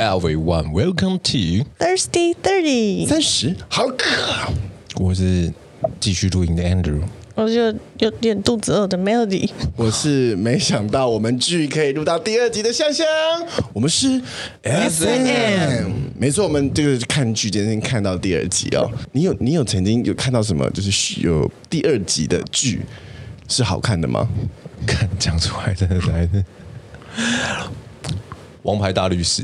everyone, welcome to Thirsty Thirty。三十，好渴。我是继续录音的 Andrew，我就有点肚子饿的 Melody。我是没想到我们剧可以录到第二集的香香。我们是 SM，没错，我们这个看剧今天看到第二集哦。你有你有曾经有看到什么？就是有第二集的剧是好看的吗？看讲出来真的是王牌大律师。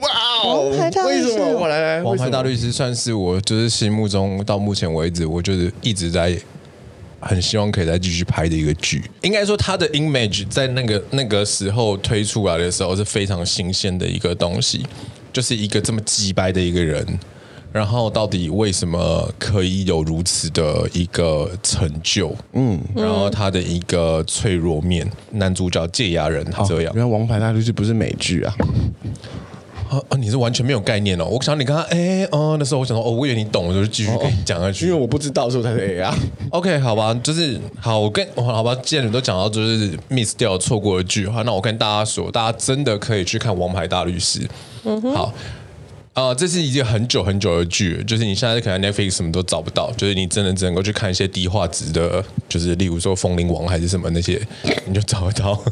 哇哦！为什么？我来来，王牌大律师算是我就是心目中到目前为止，我就是一直在很希望可以再继续拍的一个剧。应该说，他的 image 在那个那个时候推出来的时候是非常新鲜的一个东西，就是一个这么鸡掰的一个人，然后到底为什么可以有如此的一个成就？嗯，然后他的一个脆弱面，男主角戒牙人他这样。原来王牌大律师不是美剧啊。啊！你是完全没有概念哦。我想你刚刚哎哦，那时候我想说哦，我以为你懂，我就继续跟你讲下去。因为我不知道，所以才是 A 啊。OK，好吧，就是好，我跟好吧，既然你都讲到就是 miss 掉错过的句话，那我跟大家说，大家真的可以去看《王牌大律师》。嗯哼，好。啊、呃，这是一件很久很久的剧，就是你现在可能 Netflix 什么都找不到，就是你真的只能够去看一些低画质的，就是例如说《风铃王》还是什么那些，你就找得到。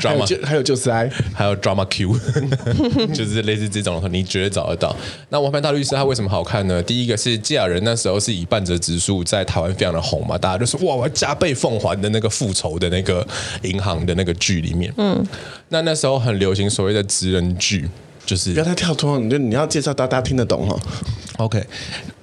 drama 还有就是爱，还有 Drama Q，就是类似这种，你绝对找得到。那《王牌大律师》他为什么好看呢？第一个是堺雅人那时候是以半泽直树在台湾非常的红嘛，大家就说哇，我要加倍奉还的那个复仇的那个银行的那个剧里面，嗯，那那时候很流行所谓的职人剧。就是不要太跳脱，你就你要介绍大家听得懂哦。OK，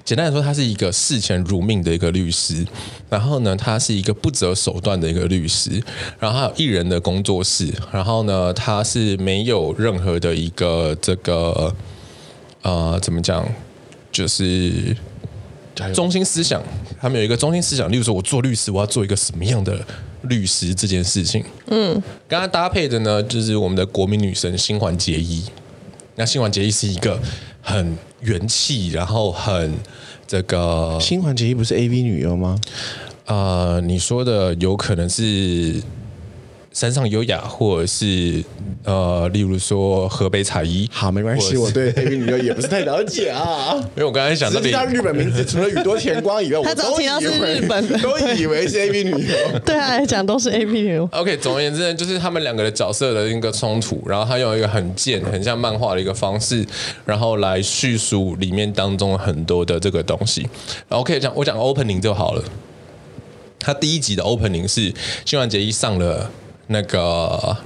简单来说，他是一个视钱如命的一个律师，然后呢，他是一个不择手段的一个律师，然后还有艺人的工作室，然后呢，他是没有任何的一个这个呃，怎么讲，就是中心思想，他们有一个中心思想，例如说，我做律师，我要做一个什么样的律师这件事情。嗯，跟他搭配的呢，就是我们的国民女神新垣结衣。那新垣结衣是一个很元气，然后很这个。新垣结衣不是 AV 女优吗？呃，你说的有可能是。山上优雅，或者是呃，例如说河北彩衣，好，没关系，我对 AV 女优也不是太了解啊。因为我刚才想到，他日本名字除了宇多田光以外，他早听到是日本的，都以为是 AV 女优。对他来讲都是 AV 女优。OK，总而言之呢，就是他们两个的角色的一个冲突，然后他用一个很贱、很像漫画的一个方式，然后来叙述里面当中很多的这个东西。然后可以讲，我讲 opening 就好了。他第一集的 opening 是新垣结衣上了。那个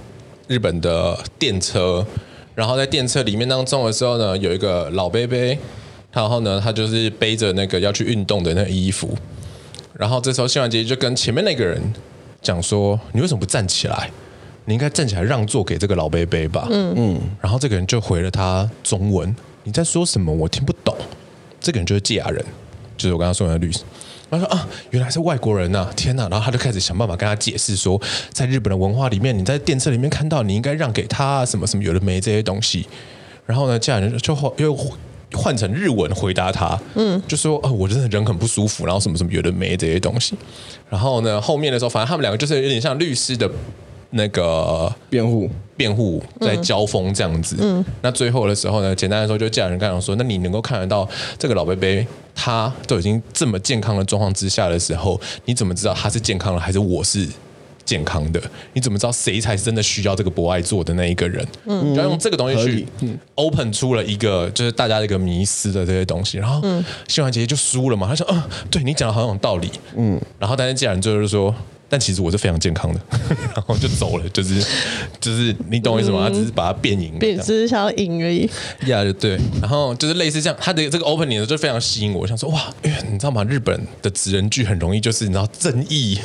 日本的电车，然后在电车里面当中的时候呢，有一个老伯伯，然后呢，他就是背着那个要去运动的那个衣服，然后这时候新垣结衣就跟前面那个人讲说：“你为什么不站起来？你应该站起来让座给这个老伯伯吧。”嗯嗯，然后这个人就回了他中文：“你在说什么？我听不懂。”这个人就是堺雅人，就是我刚刚说的律师。他说啊，原来是外国人呐、啊！天哪！然后他就开始想办法跟他解释说，在日本的文化里面，你在电车里面看到，你应该让给他什么什么有的没这些东西。然后呢，这样人就又换成日文回答他，嗯，就说啊，我真的人很不舒服，然后什么什么有的没这些东西。然后呢，后面的时候，反正他们两个就是有点像律师的。那个辩护辩护在交锋这样子，嗯，那最后的时候呢，简单来说，就家人刚刚说，那你能够看得到这个老伯伯，他都已经这么健康的状况之下的时候，你怎么知道他是健康的还是我是健康的？你怎么知道谁才是真的需要这个博爱座的那一个人？嗯，你要用这个东西去 open 出了一个就是大家的一个迷失的这些东西，然后新环姐姐就输了嘛，他说，嗯，对你讲的好有道理，嗯，然后但是家人最后就说。但其实我是非常健康的，然后就走了，就是就是你懂我意思吗？他只是把它变赢，变只是想要赢而已。呀，就对。然后就是类似这样，他的这个 opening 就非常吸引我，我想说哇，你知道吗？日本的职人剧很容易就是你知道正义、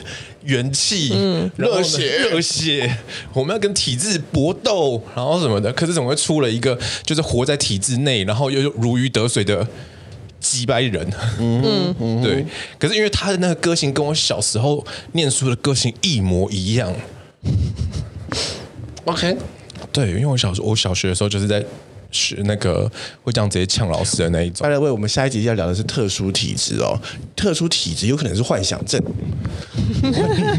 元气、嗯、热血、热血，我们要跟体制搏斗，然后什么的。可是怎么会出了一个就是活在体制内，然后又如鱼得水的？几百人，嗯 嗯，对。可是因为他的那个个性跟我小时候念书的个性一模一样。OK，对，因为我小时候我小学的时候就是在学那个会这样直接呛老师的那一种。拜了，为我们下一集要聊的是特殊体质哦，特殊体质有可能是幻想症。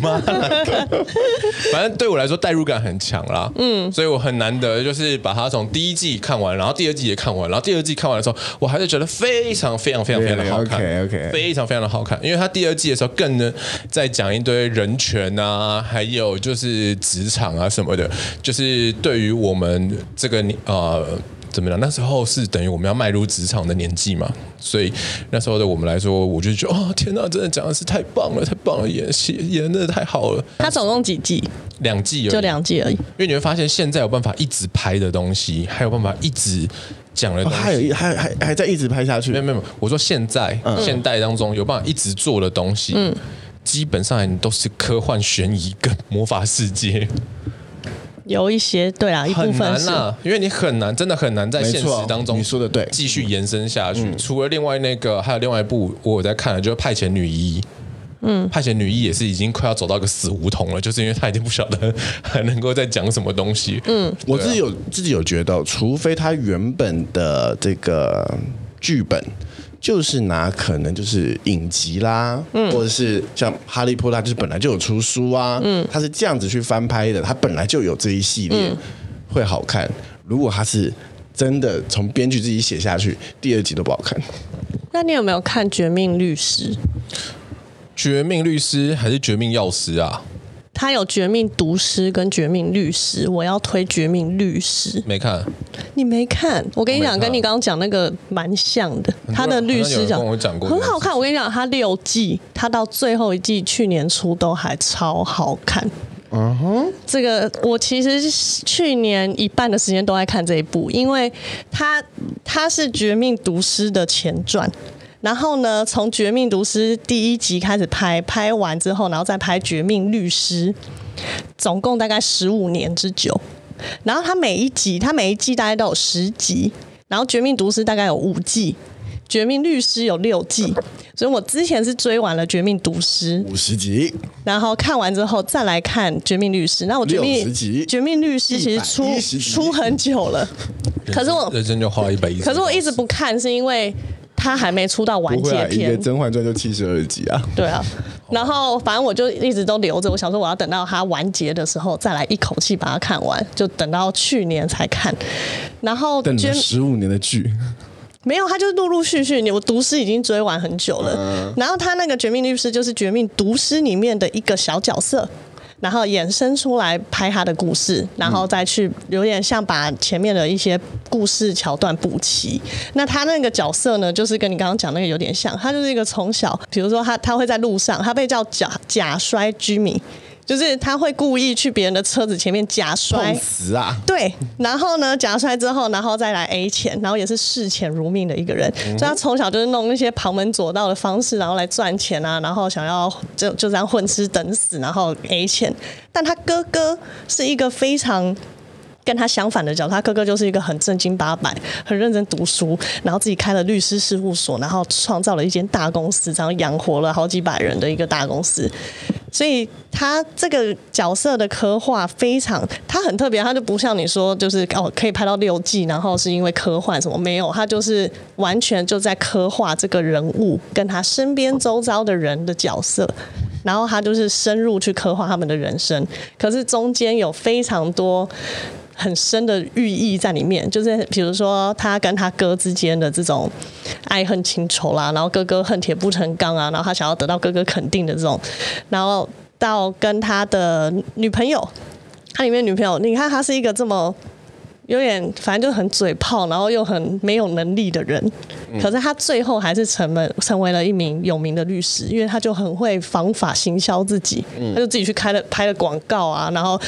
妈 反正对我来说代入感很强啦，嗯，所以我很难得就是把它从第一季看完，然后第二季也看完，然后第二季看完的时候，我还是觉得非常非常非常非常的好看，OK OK，非常非常的好看，因为他第二季的时候更能在讲一堆人权啊，还有就是职场啊什么的，就是对于我们这个呃。怎么样？那时候是等于我们要迈入职场的年纪嘛，所以那时候的我们来说，我就觉得哦，天哪，真的讲的是太棒了，太棒了，演戏演的太好了。他总共几季？两季而已，就两季而已。因为你会发现，现在有办法一直拍的东西，还有办法一直讲的东西，还有还还还在一直拍下去。没有没有，我说现在、嗯、现代当中有办法一直做的东西，嗯，基本上都是科幻、悬疑跟魔法世界。有一些对啊，一部分是很难啊，因为你很难，真的很难在现实当中你说的对，继续延伸下去。除了另外那个，还有另外一部我有在看的，就是《派遣女一》。嗯，《派遣女一》也是已经快要走到一个死胡同了，就是因为她已经不晓得还能够再讲什么东西。嗯，我自己有自己有觉得，除非他原本的这个剧本。就是拿可能就是影集啦，嗯、或者是像哈利波特，就是本来就有出书啊，嗯，他是这样子去翻拍的，他本来就有这一系列、嗯、会好看。如果他是真的从编剧自己写下去，第二集都不好看。那你有没有看《绝命律师》？绝命律师还是绝命药师啊？他有《绝命毒师》跟《绝命律师》，我要推《绝命律师》。没看，你没看？我跟你讲，跟你刚刚讲那个蛮像的。他的律师讲过很好看。我跟你讲，他六季，他到最后一季去年初都还超好看。嗯哼，这个我其实去年一半的时间都在看这一部，因为他他是《绝命毒师》的前传。然后呢，从《绝命毒师》第一集开始拍，拍完之后，然后再拍《绝命律师》，总共大概十五年之久。然后他每一集，他每一季大概都有十集。然后《绝命毒师》大概有五季，《绝命律师》有六季。所以我之前是追完了《绝命毒师》五十集，然后看完之后再来看《绝命律师》。那我《绝命绝命律师》其实出出很久了，可是我人生就花一百一十。可是我一直不看，是因为。他还没出到完结篇，啊、一个《甄嬛传》就七十二集啊。对啊，然后反正我就一直都留着，我想说我要等到它完结的时候再来一口气把它看完，就等到去年才看。然后等了十五年的剧，没有，他就是陆陆续续。你我毒师已经追完很久了，嗯、然后他那个《绝命律师》就是《绝命毒师》里面的一个小角色。然后衍生出来拍他的故事，然后再去有点像把前面的一些故事桥段补齐。那他那个角色呢，就是跟你刚刚讲那个有点像，他就是一个从小，比如说他他会在路上，他被叫假假摔居民。就是他会故意去别人的车子前面假摔，死啊！对，然后呢，假摔之后，然后再来 A 钱，然后也是视钱如命的一个人。嗯、所以他从小就是弄那些旁门左道的方式，然后来赚钱啊，然后想要就就这样混吃等死，然后 A 钱。但他哥哥是一个非常跟他相反的角色，他哥哥就是一个很正经八百、很认真读书，然后自己开了律师事务所，然后创造了一间大公司，然后养活了好几百人的一个大公司。所以他这个角色的刻画非常，他很特别，他就不像你说，就是哦可以拍到六季，然后是因为科幻什么没有，他就是完全就在刻画这个人物跟他身边周遭的人的角色，然后他就是深入去刻画他们的人生，可是中间有非常多很深的寓意在里面，就是比如说他跟他哥之间的这种爱恨情仇啦，然后哥哥恨铁不成钢啊，然后他想要得到哥哥肯定的这种，然后到跟他的女朋友，他里面女朋友，你看他是一个这么。有点，反正就很嘴炮，然后又很没有能力的人，可是他最后还是成了成为了一名有名的律师，因为他就很会方法行销自己，他就自己去开了拍了广告啊，然后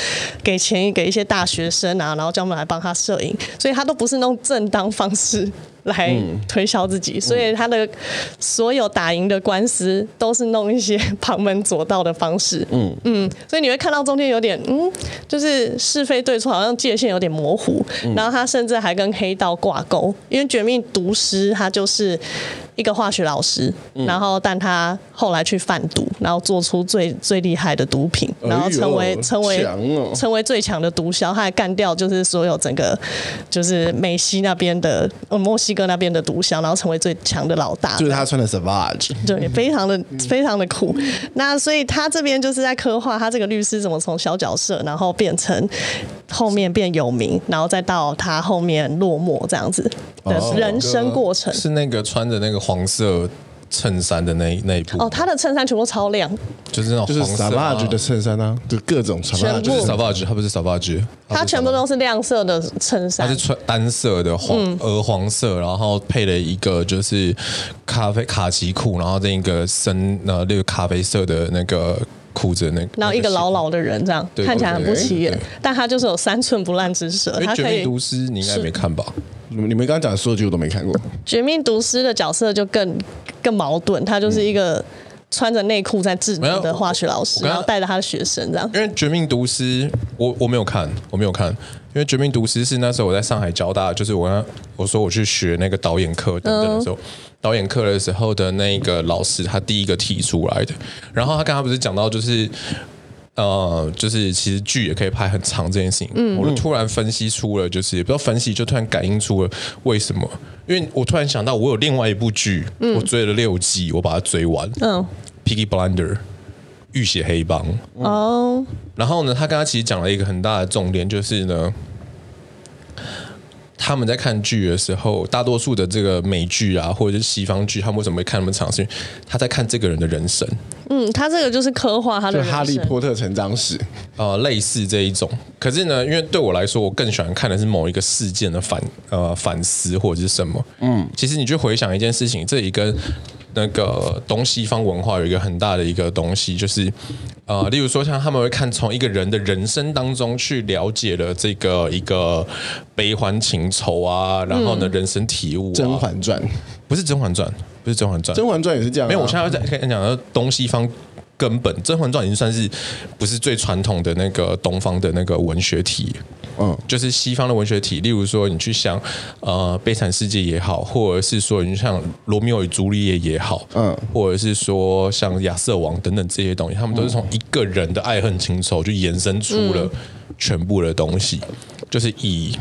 给钱给一些大学生啊，然后叫他们来帮他摄影，所以他都不是那种正当方式。来推销自己，所以他的所有打赢的官司都是弄一些旁门左道的方式。嗯嗯，所以你会看到中间有点嗯，就是是非对错好像界限有点模糊。然后他甚至还跟黑道挂钩，因为《绝命毒师》他就是。一个化学老师，然后但他后来去贩毒，然后做出最最厉害的毒品，然后成为、哎、成为、哦、成为最强的毒枭，他还干掉就是所有整个就是美西那边的墨西哥那边的毒枭，然后成为最强的老大。就是他穿的 Savage，对，非常的非常的酷。那所以他这边就是在刻画他这个律师怎么从小角色，然后变成后面变有名，然后再到他后面落寞这样子的人生过程。哦、是那个穿着那个黄色衬衫的那那一部。哦，他的衬衫全部超亮，就是那种就是 Savage 的衬衫啊，就各种 Savage，就是 Savage，他不是 Savage，他全部都是亮色的衬衫，他是穿单色的黄鹅、嗯、黄色，然后配了一个就是咖啡卡其裤，然后这一个深呃那个咖啡色的那个裤子那个，然后一个老老的人这样看起来很不起眼，但他就是有三寸不烂之舌，他可以。绝命毒师你应该没看吧？你们刚刚讲的所有剧我都没看过。绝命毒师的角色就更更矛盾，他就是一个穿着内裤在制毒的化学老师，然后带着他的学生这样。因为绝命毒师，我我没有看，我没有看，因为绝命毒师是那时候我在上海交大，就是我刚我说我去学那个导演课等等的时候，嗯、导演课的时候的那个老师，他第一个提出来的。然后他刚刚不是讲到就是。呃，就是其实剧也可以拍很长这件事情，嗯，我就突然分析出了，就是也不知道分析，就突然感应出了为什么？因为我突然想到，我有另外一部剧，嗯，我追了六季，我把它追完，嗯，Piggy Blinder，浴血黑帮，哦，然后呢，他刚刚其实讲了一个很大的重点，就是呢。他们在看剧的时候，大多数的这个美剧啊，或者是西方剧，他们为什么会看那么长？是因为他在看这个人的人生。嗯，他这个就是刻画他的人生。哈利波特成长史，呃，类似这一种。可是呢，因为对我来说，我更喜欢看的是某一个事件的反呃反思或者是什么。嗯，其实你去回想一件事情，这里跟。那个东西方文化有一个很大的一个东西，就是呃，例如说像他们会看从一个人的人生当中去了解了这个一个悲欢情仇啊，然后呢，人生体悟、啊。甄嬛传不是甄嬛传，不是甄嬛传，甄嬛传也是这样、啊。没有，我现在在跟你讲的东西方。根本《甄嬛传》已经算是不是最传统的那个东方的那个文学体，嗯，就是西方的文学体。例如说，你去想呃《悲惨世界》也好，或者是说你像《罗密欧与朱丽叶》也好，嗯，或者是说像《亚瑟王》等等这些东西，他们都是从一个人的爱恨情仇就延伸出了全部的东西，就是以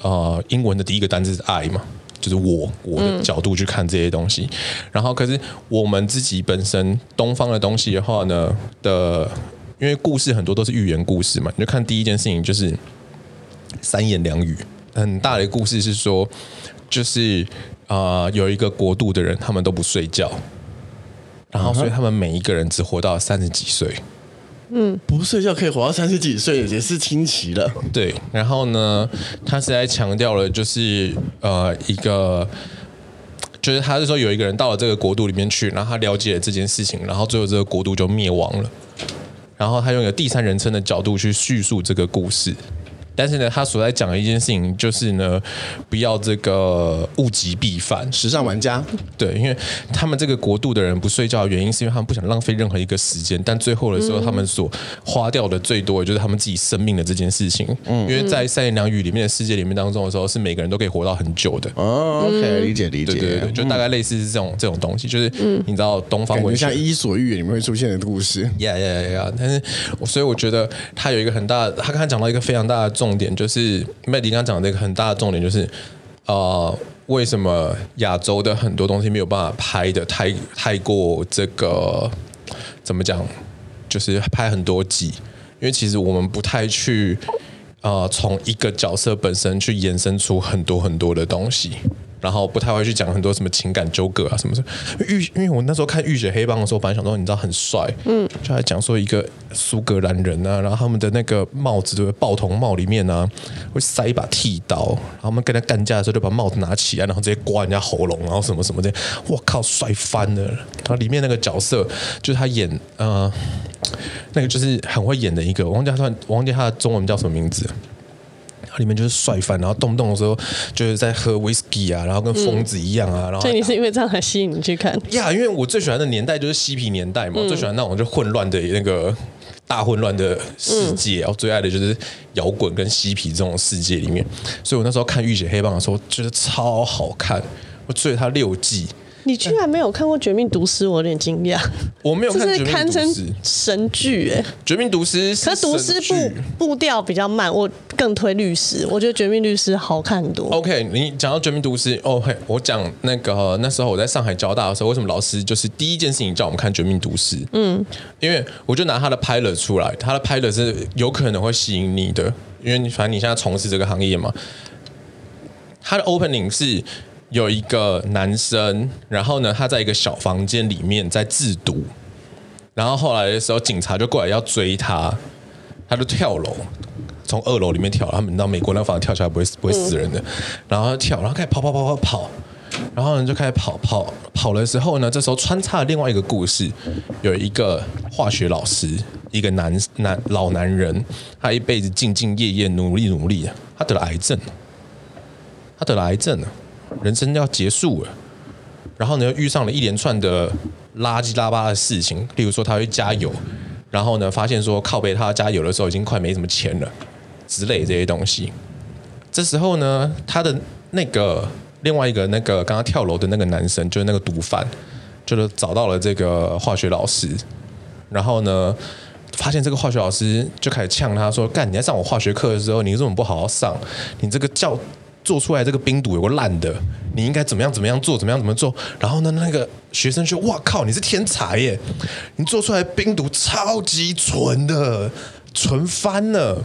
呃英文的第一个单字是爱嘛。就是我我的角度去看这些东西，嗯、然后可是我们自己本身东方的东西的话呢的，因为故事很多都是寓言故事嘛，你就看第一件事情就是三言两语，很大的故事是说，就是啊、呃、有一个国度的人他们都不睡觉，然后所以他们每一个人只活到三十几岁。嗯，不睡觉可以活到三十几岁也是惊奇了。对，然后呢，他是在强调了，就是呃，一个，就是他是说有一个人到了这个国度里面去，然后他了解了这件事情，然后最后这个国度就灭亡了。然后他用一个第三人称的角度去叙述这个故事。但是呢，他所在讲的一件事情就是呢，不要这个物极必反。时尚玩家，对，因为他们这个国度的人不睡觉的原因，是因为他们不想浪费任何一个时间。但最后的时候，他们所花掉的最多的就是他们自己生命的这件事情。嗯，因为在三言两语里面的世界里面当中的时候，是每个人都可以活到很久的。哦，OK，理解理解。对对对，就大概类似是这种这种东西，就是你知道东方文学像《伊索寓言》里面会出现的故事。Yeah yeah yeah，但是所以我觉得他有一个很大，他刚才讲到一个非常大的重。重点就是麦迪刚讲的一个很大的重点就是，呃，为什么亚洲的很多东西没有办法拍的太太过这个怎么讲？就是拍很多集，因为其实我们不太去呃从一个角色本身去延伸出很多很多的东西。然后不太会去讲很多什么情感纠葛啊什么什么。浴，因为我那时候看《浴血黑帮》的时候，本来想说你知道很帅，嗯，就还讲说一个苏格兰人啊，然后他们的那个帽子，对不对？报童帽里面呢会塞一把剃刀，然后他们跟他干架的时候就把帽子拿起来，然后直接刮人家喉咙，然后什么什么的，我靠，帅翻了！然后里面那个角色就是他演，呃，那个就是很会演的一个，我忘记他，我忘记他的中文叫什么名字。里面就是帅翻，然后动不动的时候就是在喝 whisky 啊，然后跟疯子一样啊。嗯、然后所以你是因为这样才吸引你去看？呀，因为我最喜欢的年代就是嬉皮年代嘛，嗯、最喜欢那种就混乱的那个大混乱的世界。然后、嗯、最爱的就是摇滚跟嬉皮这种世界里面。所以我那时候看《浴血黑帮》的时候，觉得超好看。我追了他六季，你居然没有看过《绝命毒师》，我有点惊讶。我没有看《绝命毒师》，堪称神剧哎，《绝命毒师》可是毒师步步调比较慢，我更推律师。我觉得《绝命律师》好看很多。OK，你讲到《绝命毒师》，，OK，，我讲那个那时候我在上海交大的时候，为什么老师就是第一件事情叫我们看《绝命毒师》？嗯，因为我就拿他的 pilot 出来，他的 pilot 是有可能会吸引你的，因为你反正你现在从事这个行业嘛。他的 opening 是有一个男生，然后呢，他在一个小房间里面在制毒，然后后来的时候，警察就过来要追他，他就跳楼，从二楼里面跳，他们到美国那房子跳下来不会不会死人的，然后跳，然后开始跑跑跑跑跑，然后呢就开始跑跑跑的时候呢，这时候穿插了另外一个故事，有一个化学老师，一个男男老男人，他一辈子兢兢业业努力努力，他得了癌症。他得了癌症了，人生要结束了，然后呢，又遇上了一连串的垃圾拉巴的事情，例如说他会加油，然后呢，发现说靠背他加油的时候已经快没什么钱了，之类这些东西。这时候呢，他的那个另外一个那个刚刚跳楼的那个男生，就是那个毒贩，就是找到了这个化学老师，然后呢，发现这个化学老师就开始呛他说：“干，你在上我化学课的时候，你怎么不好好上？你这个教。”做出来这个冰毒有个烂的，你应该怎么样怎么样做，怎么样怎么做？然后呢，那个学生说：“哇靠，你是天才耶！你做出来冰毒超级纯的，纯翻了。”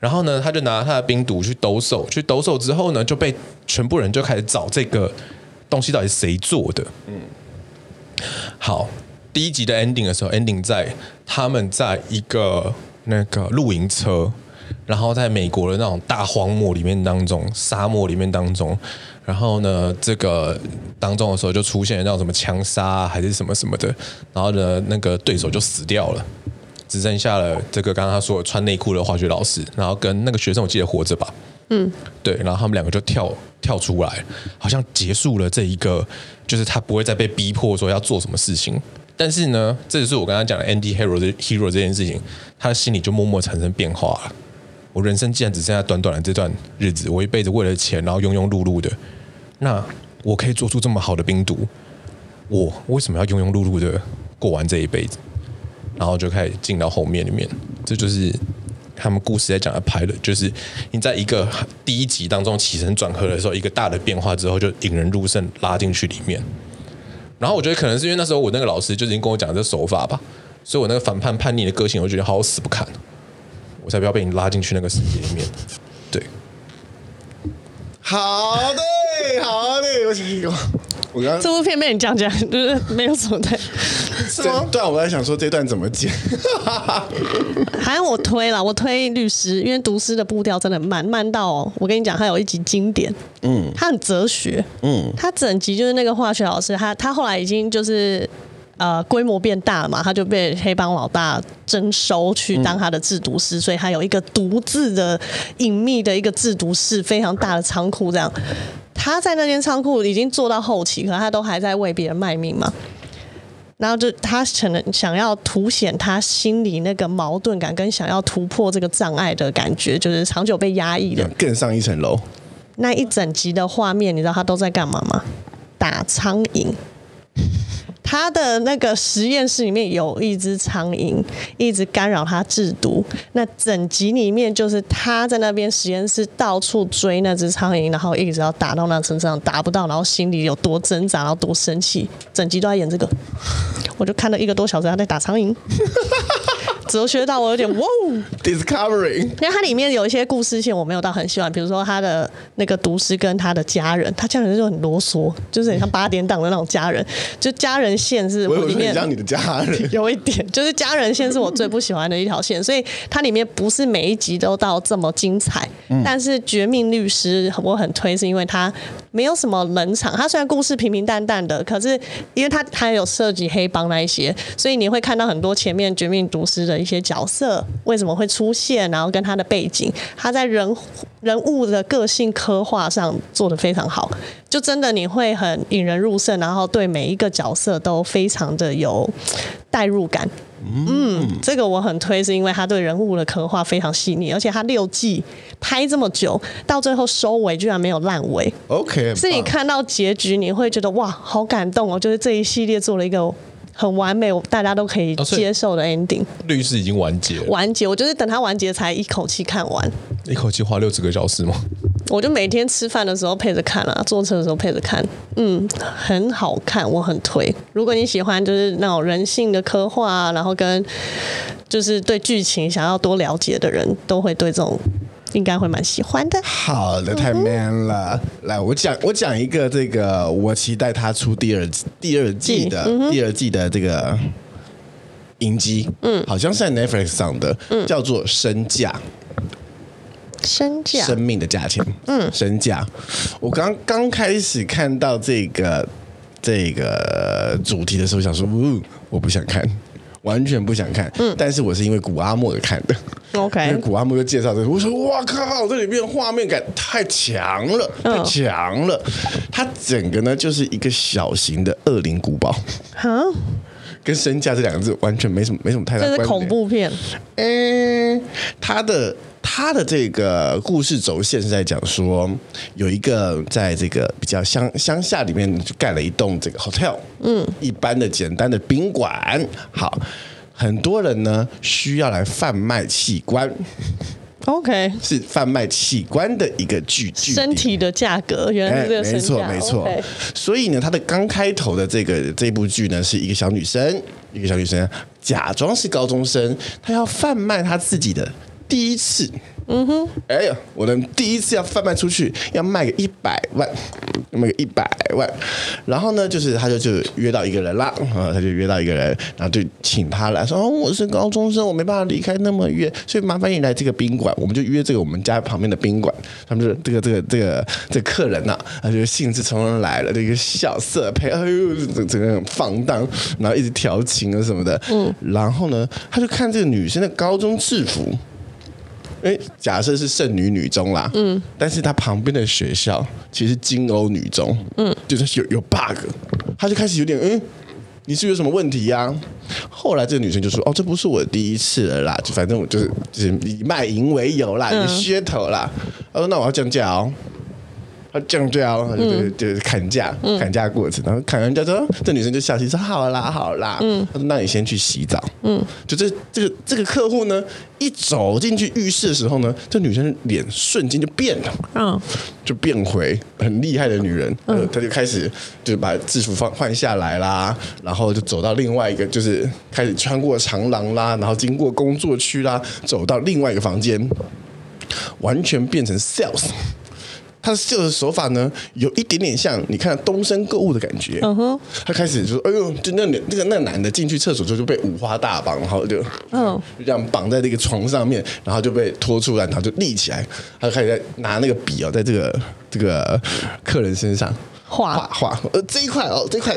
然后呢，他就拿他的冰毒去兜售，去兜售之后呢，就被全部人就开始找这个东西到底是谁做的。嗯，好，第一集的 ending 的时候，ending 在他们在一个那个露营车。然后在美国的那种大荒漠里面当中，沙漠里面当中，然后呢，这个当中的时候就出现了那种什么枪杀啊，还是什么什么的，然后呢，那个对手就死掉了，只剩下了这个刚刚他说穿内裤的化学老师，然后跟那个学生我记得活着吧，嗯，对，然后他们两个就跳跳出来，好像结束了这一个，就是他不会再被逼迫说要做什么事情，但是呢，这就是我刚刚讲的 Andy Hero 的 hero 这件事情，他的心里就默默产生变化了。我人生既然只剩下短短的这段日子，我一辈子为了钱，然后庸庸碌碌的，那我可以做出这么好的冰毒，我为什么要庸庸碌碌的过完这一辈子？然后就开始进到后面里面，这就是他们故事在讲的拍的，就是你在一个第一集当中起承转合的时候，一个大的变化之后，就引人入胜，拉进去里面。然后我觉得可能是因为那时候我那个老师就已经跟我讲这手法吧，所以我那个反叛叛逆的个性，我觉得好死不看。我才不要被你拉进去那个世界里面。对，好的，好的，我我刚这部片被你讲讲，就是没有什么对，是吗？对啊，我在想说这段怎么剪。还有我推了，我推律师，因为读诗的步调真的慢，慢到、哦、我跟你讲，他有一集经典，嗯，他很哲学，嗯，他整集就是那个化学老师，他他后来已经就是。呃，规模变大了嘛，他就被黑帮老大征收去当他的制毒师，嗯、所以他有一个独自的隐秘的一个制毒室，非常大的仓库。这样，他在那间仓库已经做到后期，可能他都还在为别人卖命嘛。然后就他可能想要凸显他心里那个矛盾感，跟想要突破这个障碍的感觉，就是长久被压抑的。更上一层楼。那一整集的画面，你知道他都在干嘛吗？打苍蝇。他的那个实验室里面有一只苍蝇，一直干扰他制毒。那整集里面就是他在那边实验室到处追那只苍蝇，然后一直要打到那身上，打不到，然后心里有多挣扎，然后多生气。整集都在演这个，我就看了一个多小时，他在打苍蝇。哲学到我有点 哇，Discovering，因为它里面有一些故事线我没有到很喜欢，比如说他的那个毒师跟他的家人，他家人就很啰嗦，就是很像八点档的那种家人，就家人线是我里面像你的家人。有一点，就是家人线是我最不喜欢的一条线，所以它里面不是每一集都到这么精彩，但是《绝命律师》我很推，是因为它没有什么冷场，它虽然故事平平淡淡的，可是因为它还有涉及黑帮那一些，所以你会看到很多前面《绝命毒师》的。一些角色为什么会出现，然后跟他的背景，他在人人物的个性刻画上做得非常好，就真的你会很引人入胜，然后对每一个角色都非常的有 代入感。嗯，这个我很推，是因为他对人物的刻画非常细腻，而且他六季拍这么久，到最后收尾居然没有烂尾。OK，是你看到结局，你会觉得哇，好感动哦！就是这一系列做了一个很完美，大家都可以接受的 ending。律师已经完结了，完结，我就是等它完结才一口气看完。一口气花六十个小时吗？我就每天吃饭的时候配着看啊，坐车的时候配着看，嗯，很好看，我很推。如果你喜欢就是那种人性的刻画，然后跟就是对剧情想要多了解的人，都会对这种应该会蛮喜欢的。好的，太 man 了。嗯、来，我讲我讲一个这个，我期待他出第二第二季的、嗯、第二季的这个影集，嗯，好像是在 Netflix 上的，嗯，叫做《身价》。身价，生命的价钱。嗯，身价。我刚刚开始看到这个这个主题的时候，想说，呜，我不想看，完全不想看。嗯，但是我是因为古阿莫的看的。OK，因为古阿莫就介绍这个，我说，哇靠，这里面画面感太强了，太强了。它整个呢就是一个小型的恶灵古堡。哈，跟身价这两个字完全没什么没什么太大关系。这是恐怖片。嗯，它的。他的这个故事轴线是在讲说，有一个在这个比较乡乡下里面就盖了一栋这个 hotel，嗯，一般的简单的宾馆。好，很多人呢需要来贩卖器官，OK，是贩卖器官的一个剧剧，身体的价格，原来是这个没错没错。所以呢，他的刚开头的这个这部剧呢，是一个小女生，一个小女生假装是高中生，她要贩卖她自己的。第一次，嗯哼，哎呀，我的第一次要贩卖出去，要卖个一百万，要卖个一百万，然后呢，就是他就就约到一个人啦，啊，他就约到一个人，然后就请他来说，哦，我是高中生，我没办法离开那么远，所以麻烦你来这个宾馆，我们就约这个我们家旁边的宾馆，他们就这个这个这个这个客人呐、啊，他就兴致冲冲来了，这个小色胚，哎呦，整整个放荡，然后一直调情啊什么的，嗯，然后呢，他就看这个女生的高中制服。哎，假设是圣女女中啦，嗯，但是她旁边的学校其实金欧女中，嗯，就是有有 bug，她就开始有点，嗯，你是不是有什么问题呀、啊？后来这个女生就说，哦，这不是我第一次了啦，就反正我就是就是以卖淫为由啦，以噱头啦，她说那我要降价哦。他降价哦，就就是砍价，嗯、砍价过程，然后砍完价之后，这女生就笑气说：“好啦，好啦。嗯”他说：“那你先去洗澡。”嗯，就这这个这个客户呢，一走进去浴室的时候呢，这女生脸瞬间就变了，嗯，就变回很厉害的女人。嗯，她就开始就把制服放换下来啦，然后就走到另外一个，就是开始穿过长廊啦，然后经过工作区啦，走到另外一个房间，完全变成 sales。他的秀的手法呢，有一点点像你看东森购物的感觉。嗯哼，他开始就说：“哎呦，就那那个那个男的进去厕所之后就被五花大绑，然后就嗯，就这样绑在那个床上面，然后就被拖出来，然后就立起来，他就开始在拿那个笔哦，在这个这个客人身上。”画画，呃，这一块哦，这块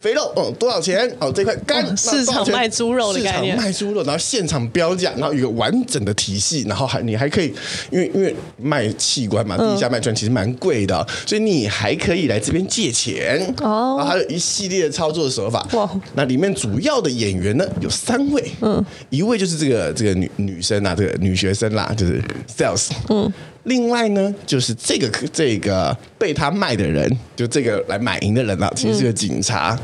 肥肉，哦，多少钱？哦，这块干，哦，市场卖猪肉的？概念，卖猪肉，然后现场标价，然后有一个完整的体系，然后还你还可以，因为因为卖器官嘛，地下卖砖其实蛮贵的，所以你还可以来这边借钱哦，然后还有一系列的操作手法。哇，那里面主要的演员呢有三位，嗯，一位就是这个这个女女生啊，这个女学生啦，就是 sales，嗯。另外呢，就是这个这个被他卖的人，就这个来买淫的人啊，其实是个警察。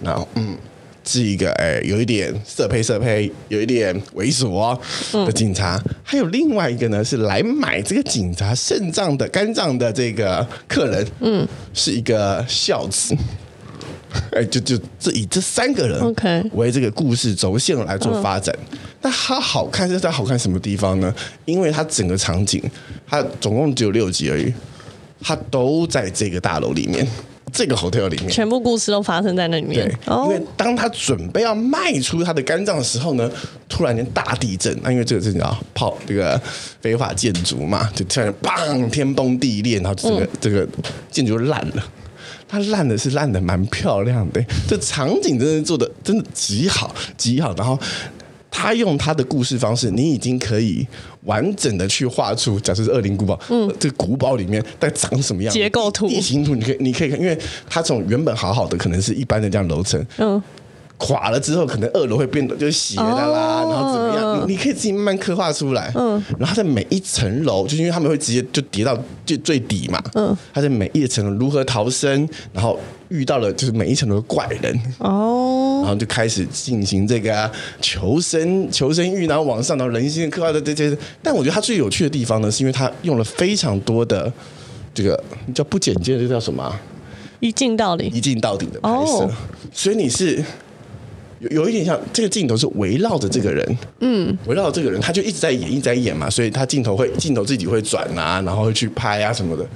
嗯、然后，嗯，是一个哎，有一点色胚色胚，有一点猥琐的警察。嗯、还有另外一个呢，是来买这个警察肾脏的肝脏的这个客人，嗯，是一个孝子。哎，就就这以这三个人为这个故事轴线来做发展。那它好看是在好看什么地方呢？因为它整个场景，它总共只有六集而已，它都在这个大楼里面，这个 hotel 里面，全部故事都发生在那里面。对，因为当他准备要卖出他的肝脏的时候呢，突然间大地震，那因为这个是叫炮这个非法建筑嘛，就突然砰天崩地裂，然后这个、嗯、这个建筑烂了。它烂的是烂的蛮漂亮的，这场景真的做的真的极好极好。然后他用他的故事方式，你已经可以完整的去画出，假设是恶灵古堡，嗯，这个古堡里面在长什么样结构图、地形图，你可以你可以看，因为它从原本好好的，可能是一般的这样楼层，嗯。垮了之后，可能二楼会变得就是斜的啦，然后怎么样？你你可以自己慢慢刻画出来。嗯，然后在每一层楼，就是因为他们会直接就叠到最最底嘛。嗯，他在每一层楼如何逃生，然后遇到了就是每一层楼的怪人。哦，然后就开始进行这个求生求生欲，然后往上，然后人性刻画的这些。但我觉得它最有趣的地方呢，是因为它用了非常多的这个叫不简介，这叫什么？一镜到底，一镜到底的拍摄。哦，所以你是。有有一点像这个镜头是围绕着这个人，嗯，围绕着这个人，他就一直在演，一直在演嘛，所以他镜头会镜头自己会转啊，然后会去拍啊什么的。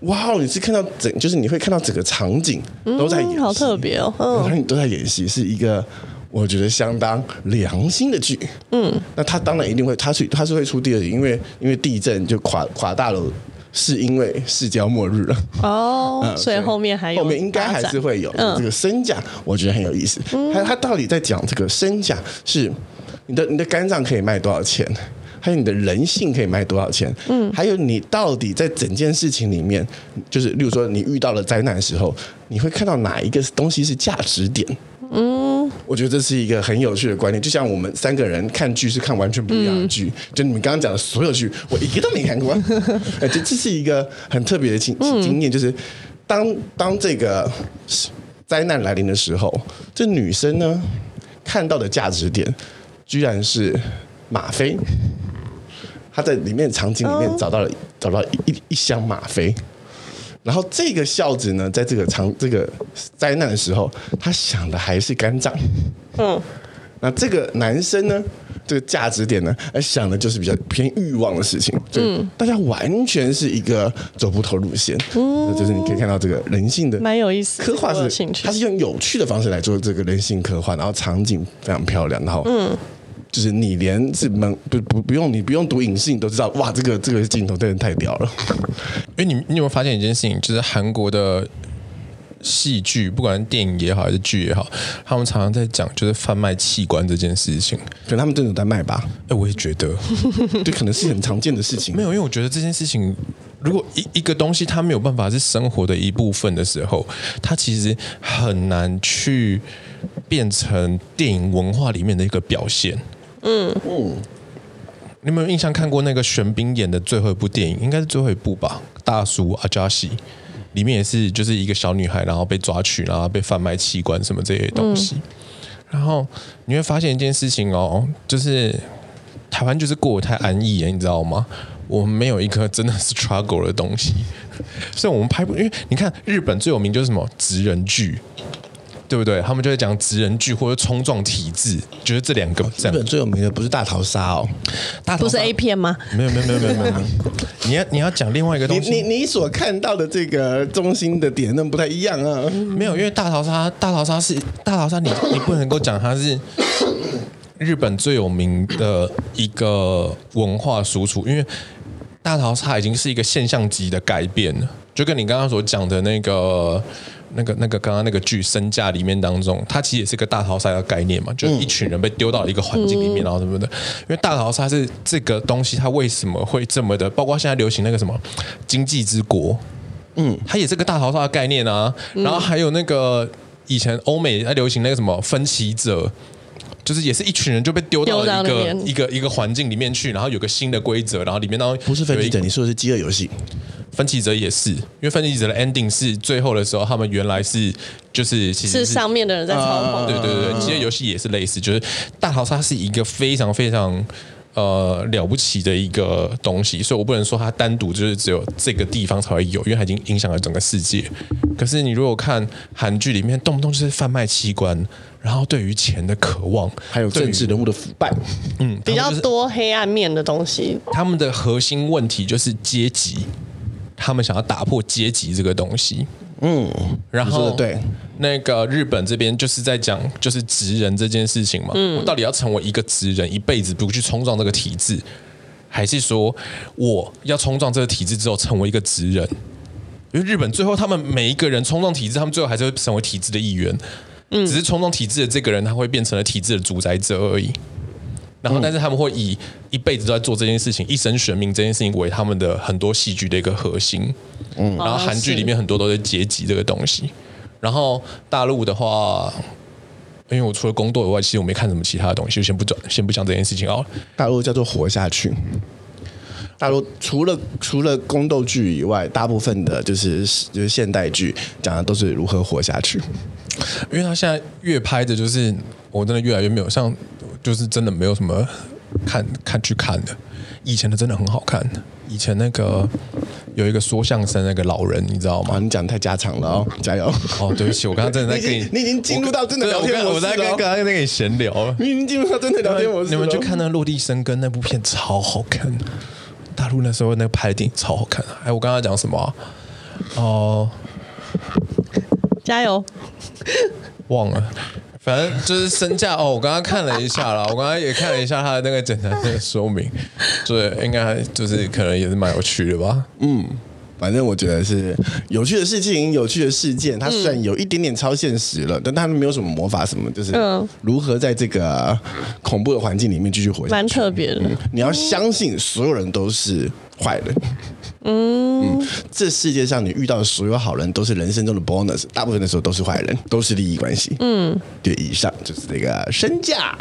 哇，你是看到整，就是你会看到整个场景都在演戏，嗯，好特别哦，嗯，你都在演戏，是一个我觉得相当良心的剧，嗯，那他当然一定会，他是他是会出第二集，因为因为地震就垮垮大楼。是因为世交末日了。哦，嗯、所以后面还有后面应该还是会有这个身价，我觉得很有意思。还有、嗯、他到底在讲这个身价是你的你的肝脏可以卖多少钱，还有你的人性可以卖多少钱？嗯，还有你到底在整件事情里面，就是例如说你遇到了灾难的时候，你会看到哪一个东西是价值点？嗯，我觉得这是一个很有趣的观念，就像我们三个人看剧是看完全不一样的剧，嗯、就你们刚刚讲的所有剧，我一个都没看过。哎，这这是一个很特别的经经验，就是当当这个灾难来临的时候，这女生呢看到的价值点，居然是吗啡。她在里面场景里面找到了、哦、找到一一,一箱吗啡。然后这个孝子呢，在这个长这个灾难的时候，他想的还是肝脏。嗯，那这个男生呢，这个价值点呢，他想的就是比较偏欲望的事情。嗯，大家完全是一个走不同路线。嗯，就是你可以看到这个人性的蛮有意思，刻画是，他是用有趣的方式来做这个人性刻画，然后场景非常漂亮，然后嗯。就是你连是门不不不用你不用读影视，你都知道哇，这个这个镜头真的太屌了。因为你你有没有发现一件事情，就是韩国的戏剧，不管是电影也好还是剧也好，他们常常在讲就是贩卖器官这件事情，可能他们真的有在卖吧？哎，我也觉得，这可能是很常见的事情。没有，因为我觉得这件事情，如果一一个东西它没有办法是生活的一部分的时候，它其实很难去变成电影文化里面的一个表现。嗯嗯，你有没有印象看过那个玄彬演的最后一部电影？应该是最后一部吧，《大叔阿加西》里面也是就是一个小女孩，然后被抓取，然后被贩卖器官什么这些东西。嗯、然后你会发现一件事情哦，就是台湾就是过得太安逸了，你知道吗？我们没有一个真的是 struggle 的东西，所以我们拍不，因为你看日本最有名就是什么职人剧。对不对？他们就会讲直人剧或者冲撞体制，就是这两个。日本最有名的不是大逃杀哦，大逃杀不是 A 片吗？没有没有没有没有没有。你要你要讲另外一个东西。你你你所看到的这个中心的点，那不太一样啊。没有，因为大逃杀大逃杀是大逃杀，你你不能够讲它是日本最有名的一个文化输出，因为大逃杀已经是一个现象级的改变了，就跟你刚刚所讲的那个。那个、那个刚刚那个剧身价里面当中，它其实也是个大逃杀的概念嘛，就是一群人被丢到一个环境里面，然后什么的。因为大逃杀是这个东西，它为什么会这么的？包括现在流行那个什么经济之国，嗯，它也是个大逃杀的概念啊。然后还有那个以前欧美在流行那个什么分歧者，就是也是一群人就被丢到了一个一个一个环境里面去，然后有个新的规则，然后里面当中不是分歧者，你说的是饥饿游戏。分歧者也是，因为分歧者的 ending 是最后的时候，他们原来是就是其实是，是上面的人在操控。对对对，其实游戏也是类似，就是大逃杀是一个非常非常呃了不起的一个东西，所以我不能说它单独就是只有这个地方才会有，因为它已经影响了整个世界。可是你如果看韩剧里面，动不动就是贩卖器官，然后对于钱的渴望，还有政治人物的腐败，嗯，比较多黑暗面的东西。他们的核心问题就是阶级。他们想要打破阶级这个东西，嗯，然后对。那个日本这边就是在讲就是职人这件事情嘛，嗯，我到底要成为一个职人，一辈子不去冲撞这个体制，还是说我要冲撞这个体制之后成为一个职人？因为日本最后他们每一个人冲撞体制，他们最后还是会成为体制的一员，嗯，只是冲撞体制的这个人他会变成了体制的主宰者而已。然后，但是他们会以一辈子都在做这件事情，一生悬命这件事情为他们的很多戏剧的一个核心。嗯，然后韩剧里面很多都是阶级这个东西。然后大陆的话，因为我除了宫斗以外，其实我没看什么其他的东西，就先不讲，先不讲这件事情哦。大陆叫做活下去。大陆除了除了宫斗剧以外，大部分的就是就是现代剧讲的都是如何活下去。因为他现在越拍的，就是我真的越来越没有像，就是真的没有什么看看去看的。以前的真的很好看，以前那个有一个说相声那个老人，你知道吗？啊、你讲太家常了哦，加油！哦，对不起，我刚刚真的在跟你，你已经进入到真的聊天模式了。我在跟刚刚在跟你闲聊，你已经进入到真的聊天模式。你们去看那《落地生根》那部片，超好看。大陆那时候那个拍的电影超好看。哎，我刚刚讲什么、啊？哦、呃，加油！忘了。反正就是身价哦，我刚刚看了一下啦，我刚刚也看了一下他的那个简单的说明，对，应该就是可能也是蛮有趣的吧。嗯，反正我觉得是有趣的事情，有趣的事件，它虽然有一点点超现实了，但他们没有什么魔法什么，就是如何在这个恐怖的环境里面继续活下去，蛮特别的、嗯。你要相信所有人都是坏人。嗯，嗯，这世界上你遇到的所有好人都是人生中的 bonus，大部分的时候都是坏人，都是利益关系。嗯，对，以上就是这个身价。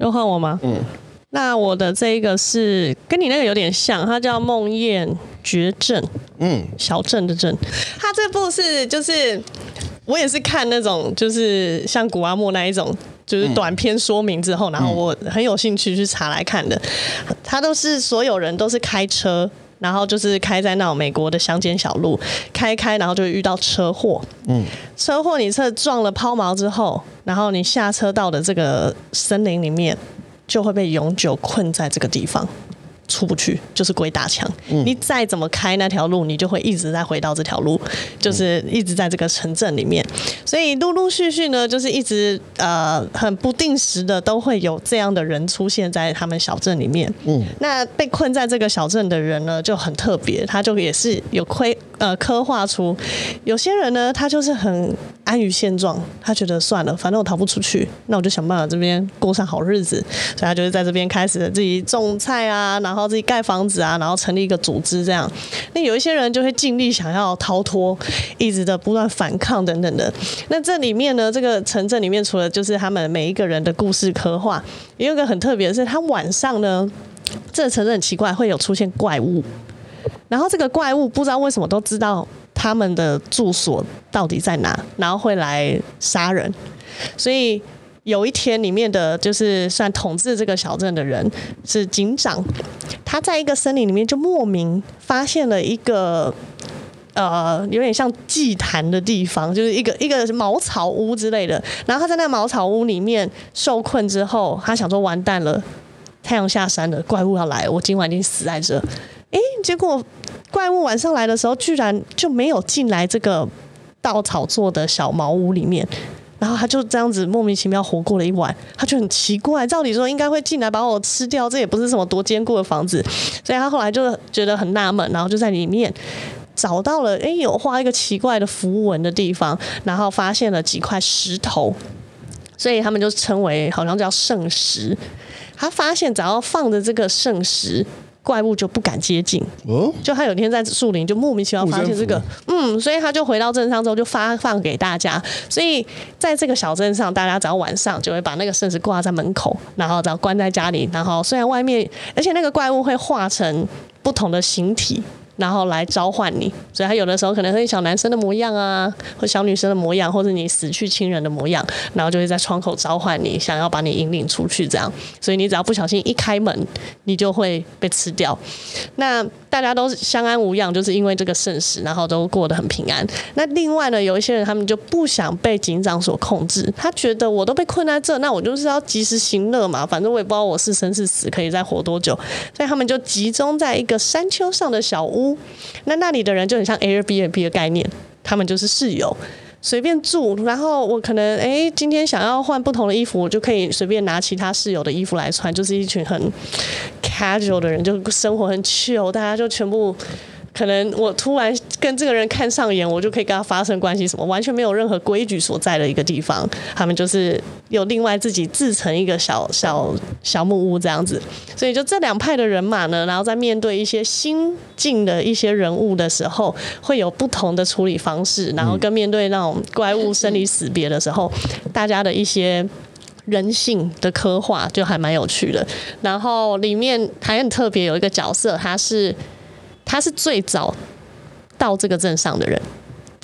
又换我吗？嗯，那我的这一个是跟你那个有点像，它叫《梦魇绝症》。嗯，小镇的镇。它这部是就是我也是看那种就是像古阿莫那一种，就是短篇说明之后，然后我很有兴趣去查来看的。它都是所有人都是开车。然后就是开在那种美国的乡间小路，开开，然后就遇到车祸。嗯，车祸你车撞了抛锚之后，然后你下车到的这个森林里面，就会被永久困在这个地方。出不去就是鬼打墙，嗯，你再怎么开那条路，你就会一直在回到这条路，就是一直在这个城镇里面。所以陆陆续续呢，就是一直呃很不定时的都会有这样的人出现在他们小镇里面。嗯，那被困在这个小镇的人呢就很特别，他就也是有亏呃刻画出有些人呢，他就是很安于现状，他觉得算了，反正我逃不出去，那我就想办法这边过上好日子，所以他就是在这边开始自己种菜啊，然后。然后自己盖房子啊，然后成立一个组织这样。那有一些人就会尽力想要逃脱，一直的不断反抗等等的。那这里面呢，这个城镇里面除了就是他们每一个人的故事刻画，也有一个很特别的是，他晚上呢，这个城镇很奇怪，会有出现怪物。然后这个怪物不知道为什么都知道他们的住所到底在哪，然后会来杀人，所以。有一天，里面的就是算统治这个小镇的人是警长，他在一个森林里面就莫名发现了一个呃有点像祭坛的地方，就是一个一个茅草屋之类的。然后他在那个茅草屋里面受困之后，他想说完蛋了，太阳下山了，怪物要来，我今晚一定死在这。哎，结果怪物晚上来的时候，居然就没有进来这个稻草做的小茅屋里面。然后他就这样子莫名其妙活过了一晚，他就很奇怪，照理说应该会进来把我吃掉，这也不是什么多坚固的房子，所以他后来就觉得很纳闷，然后就在里面找到了，哎，有画一个奇怪的符文的地方，然后发现了几块石头，所以他们就称为好像叫圣石。他发现只要放着这个圣石。怪物就不敢接近。哦，就他有天在树林就莫名其妙发现这个，嗯，所以他就回到镇上之后就发放给大家。所以在这个小镇上，大家只要晚上就会把那个圣石挂在门口，然后只要关在家里，然后虽然外面，而且那个怪物会化成不同的形体。然后来召唤你，所以他有的时候可能是小男生的模样啊，或小女生的模样，或者你死去亲人的模样，然后就会在窗口召唤你，想要把你引领出去这样。所以你只要不小心一开门，你就会被吃掉。那大家都相安无恙，就是因为这个盛世，然后都过得很平安。那另外呢，有一些人他们就不想被警长所控制，他觉得我都被困在这，那我就是要及时行乐嘛，反正我也不知道我是生是死，可以再活多久，所以他们就集中在一个山丘上的小屋。那那里的人就很像 Airbnb 的概念，他们就是室友，随便住。然后我可能哎，今天想要换不同的衣服，我就可以随便拿其他室友的衣服来穿，就是一群很 casual 的人，就生活很 chill，大家就全部可能我突然跟这个人看上眼，我就可以跟他发生关系，什么完全没有任何规矩所在的一个地方。他们就是有另外自己自成一个小小小木屋这样子。所以就这两派的人马呢，然后在面对一些新进的一些人物的时候，会有不同的处理方式。然后跟面对那种怪物生离死别的时候，大家的一些。人性的刻画就还蛮有趣的，然后里面还很特别，有一个角色，他是他是最早到这个镇上的人，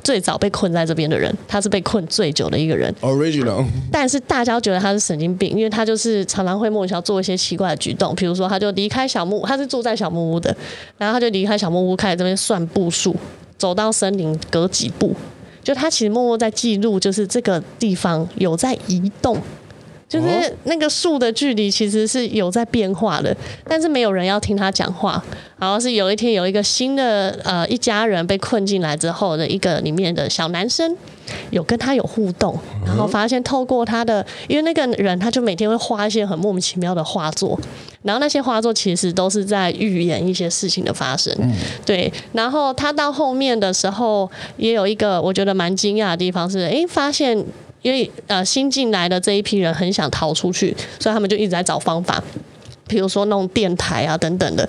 最早被困在这边的人，他是被困最久的一个人。Original，但是大家觉得他是神经病，因为他就是常常会莫名其妙做一些奇怪的举动，比如说他就离开小木屋，他是住在小木屋的，然后他就离开小木屋，开始这边算步数，走到森林隔几步，就他其实默默在记录，就是这个地方有在移动。就是那个树的距离其实是有在变化的，但是没有人要听他讲话。然后是有一天有一个新的呃一家人被困进来之后的一个里面的小男生有跟他有互动，然后发现透过他的，因为那个人他就每天会画一些很莫名其妙的画作，然后那些画作其实都是在预言一些事情的发生。嗯对，然后他到后面的时候也有一个我觉得蛮惊讶的地方是，哎，发现。因为呃新进来的这一批人很想逃出去，所以他们就一直在找方法，比如说弄电台啊等等的。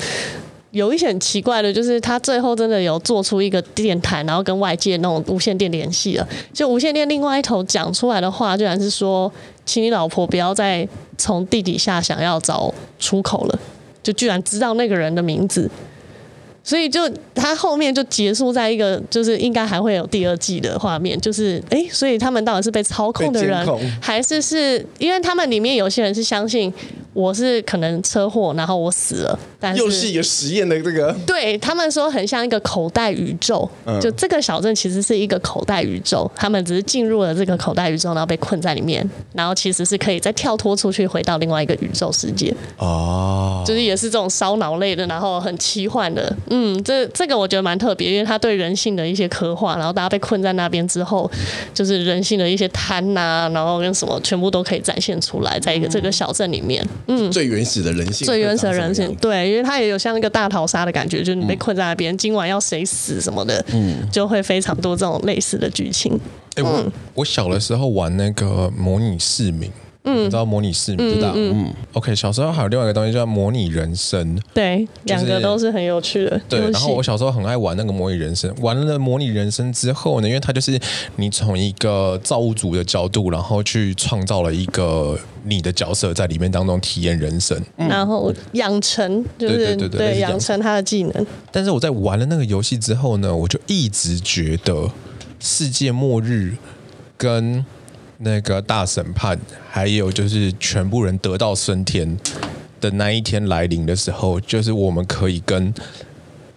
有一些很奇怪的，就是他最后真的有做出一个电台，然后跟外界那种无线电联系了。就无线电另外一头讲出来的话，居然是说，请你老婆不要再从地底下想要找出口了。就居然知道那个人的名字。所以就他后面就结束在一个，就是应该还会有第二季的画面，就是哎、欸，所以他们到底是被操控的人，还是是因为他们里面有些人是相信。我是可能车祸，然后我死了，但是又是一个实验的这个，对他们说很像一个口袋宇宙，嗯、就这个小镇其实是一个口袋宇宙，他们只是进入了这个口袋宇宙，然后被困在里面，然后其实是可以再跳脱出去，回到另外一个宇宙世界。哦，就是也是这种烧脑类的，然后很奇幻的，嗯，这这个我觉得蛮特别，因为他对人性的一些刻画，然后大家被困在那边之后，就是人性的一些贪呐、啊，然后跟什么全部都可以展现出来，在一个这个小镇里面。嗯，最原始的人性，最原始的人性，对，因为他也有像一个大逃杀的感觉，就是你被困在那边，嗯、今晚要谁死什么的，嗯，就会非常多这种类似的剧情。哎、欸，我我小的时候玩那个模拟市民。嗯，你知道模拟市民知道？嗯，嗯，OK。小时候还有另外一个东西叫模拟人生，对，两、就是、个都是很有趣的。对，然后我小时候很爱玩那个模拟人生。玩了模拟人生之后呢，因为它就是你从一个造物主的角度，然后去创造了一个你的角色在里面当中体验人生，嗯、然后养成就是对对对对养成他的技能。但是我在玩了那个游戏之后呢，我就一直觉得世界末日跟。那个大审判，还有就是全部人得到升天的那一天来临的时候，就是我们可以跟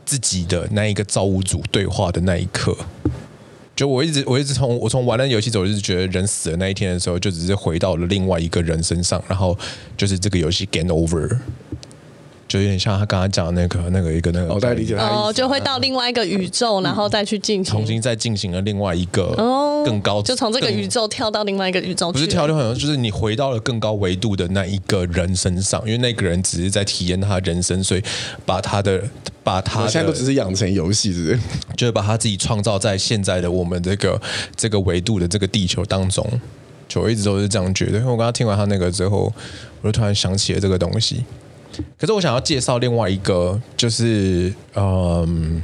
自己的那一个造物主对话的那一刻。就我一直我一直从我从玩那游戏走，我一直觉得人死的那一天的时候，就只是回到了另外一个人身上，然后就是这个游戏 game over。就有点像他刚刚讲的那个那个一个那个，我大概理解他哦，就会到另外一个宇宙，然后再去进行，重新再进行了另外一个哦更高，就从这个宇宙跳到另外一个宇宙，不是跳就好像就是你回到了更高维度的那一个人身上，因为那个人只是在体验他人生，所以把他的把他的现在都只是养成游戏，是不是？就是把他自己创造在现在的我们这个这个维度的这个地球当中，就我一直都是这样觉得。因为我刚刚听完他那个之后，我就突然想起了这个东西。可是我想要介绍另外一个，就是嗯，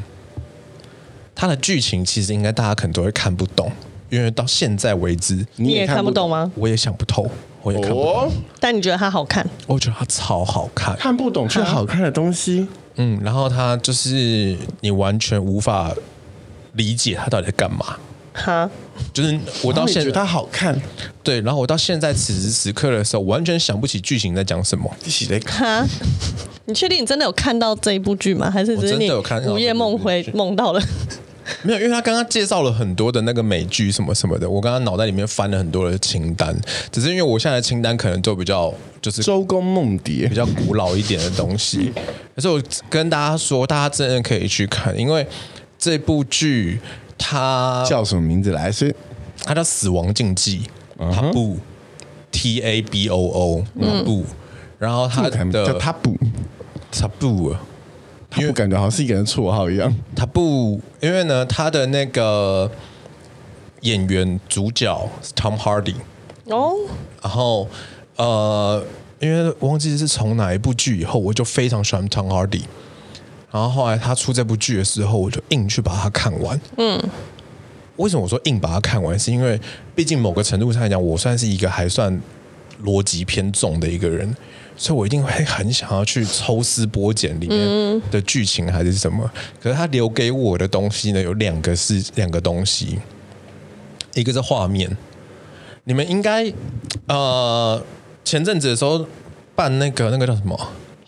它的剧情其实应该大家可能都会看不懂，因为到现在为止你也看不懂吗？我也想不透，我也看不懂。哦、但你觉得它好看？我觉得它超好看，看不懂却好看的东西。嗯，然后它就是你完全无法理解它到底在干嘛。哈，就是我到现在觉得它好看，对，然后我到现在此时此刻的时候，完全想不起剧情在讲什么。一起来看，你确定你真的有看到这一部剧吗？还是只是你午夜梦回梦到了？没有，因为他刚刚介绍了很多的那个美剧什么什么的，我刚刚脑袋里面翻了很多的清单，只是因为我现在的清单可能都比较就是周公梦蝶比较古老一点的东西，可是我跟大家说，大家真的可以去看，因为这部剧。他叫什么名字来？是，他叫《死亡竞技》，Taboo，T A B O O，Taboo。然后他的叫 Taboo，Taboo，因为感觉好像是一个人绰号一样。他不，因为呢，他的那个演员主角是 Tom Hardy 哦，然后呃，因为忘记是从哪一部剧以后，我就非常喜欢 Tom Hardy。然后后来他出这部剧的时候，我就硬去把它看完。嗯，为什么我说硬把它看完？是因为毕竟某个程度上来讲，我算是一个还算逻辑偏重的一个人，所以我一定会很想要去抽丝剥茧里面的剧情还是什么。可是他留给我的东西呢，有两个是两个东西，一个是画面。你们应该呃前阵子的时候办那个那个叫什么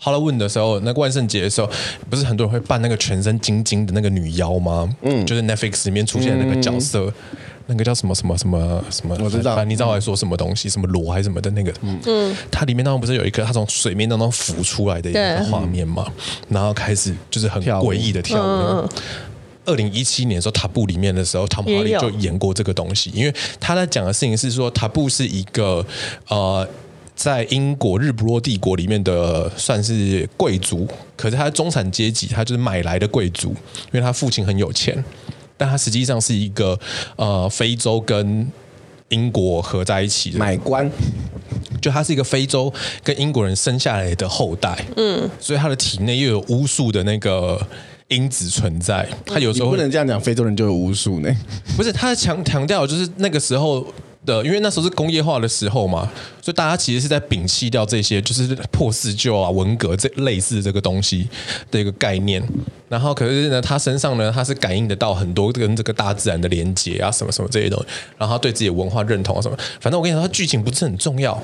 ？Halloween 的时候，那个万圣节的时候，不是很多人会扮那个全身晶晶的那个女妖吗？嗯，就是 Netflix 里面出现的那个角色，嗯、那个叫什么什么什么什么？我知道，你知道我在说什么东西？什么罗还是什么的那个？嗯，它里面当中不是有一个它从水面当中浮出来的一个画面吗？然后开始就是很诡异的跳舞。二零一七年的时候，塔布里面的时候，Tom Hardy 就演过这个东西，因为他在讲的事情是说，塔布是一个呃。在英国日不落帝国里面的算是贵族，可是他的中产阶级，他就是买来的贵族，因为他父亲很有钱，但他实际上是一个呃非洲跟英国合在一起的买官，就他是一个非洲跟英国人生下来的后代，嗯，所以他的体内又有巫术的那个因子存在，他有时候不能这样讲，非洲人就有巫术呢？不是，他强强调就是那个时候。的，因为那时候是工业化的时候嘛，所以大家其实是在摒弃掉这些，就是破四旧啊、文革这类似这个东西的一个概念。然后，可是呢，他身上呢，他是感应得到很多跟这个大自然的连接啊，什么什么这些东西。然后，他对自己的文化认同啊什么，反正我跟你说，他剧情不是很重要。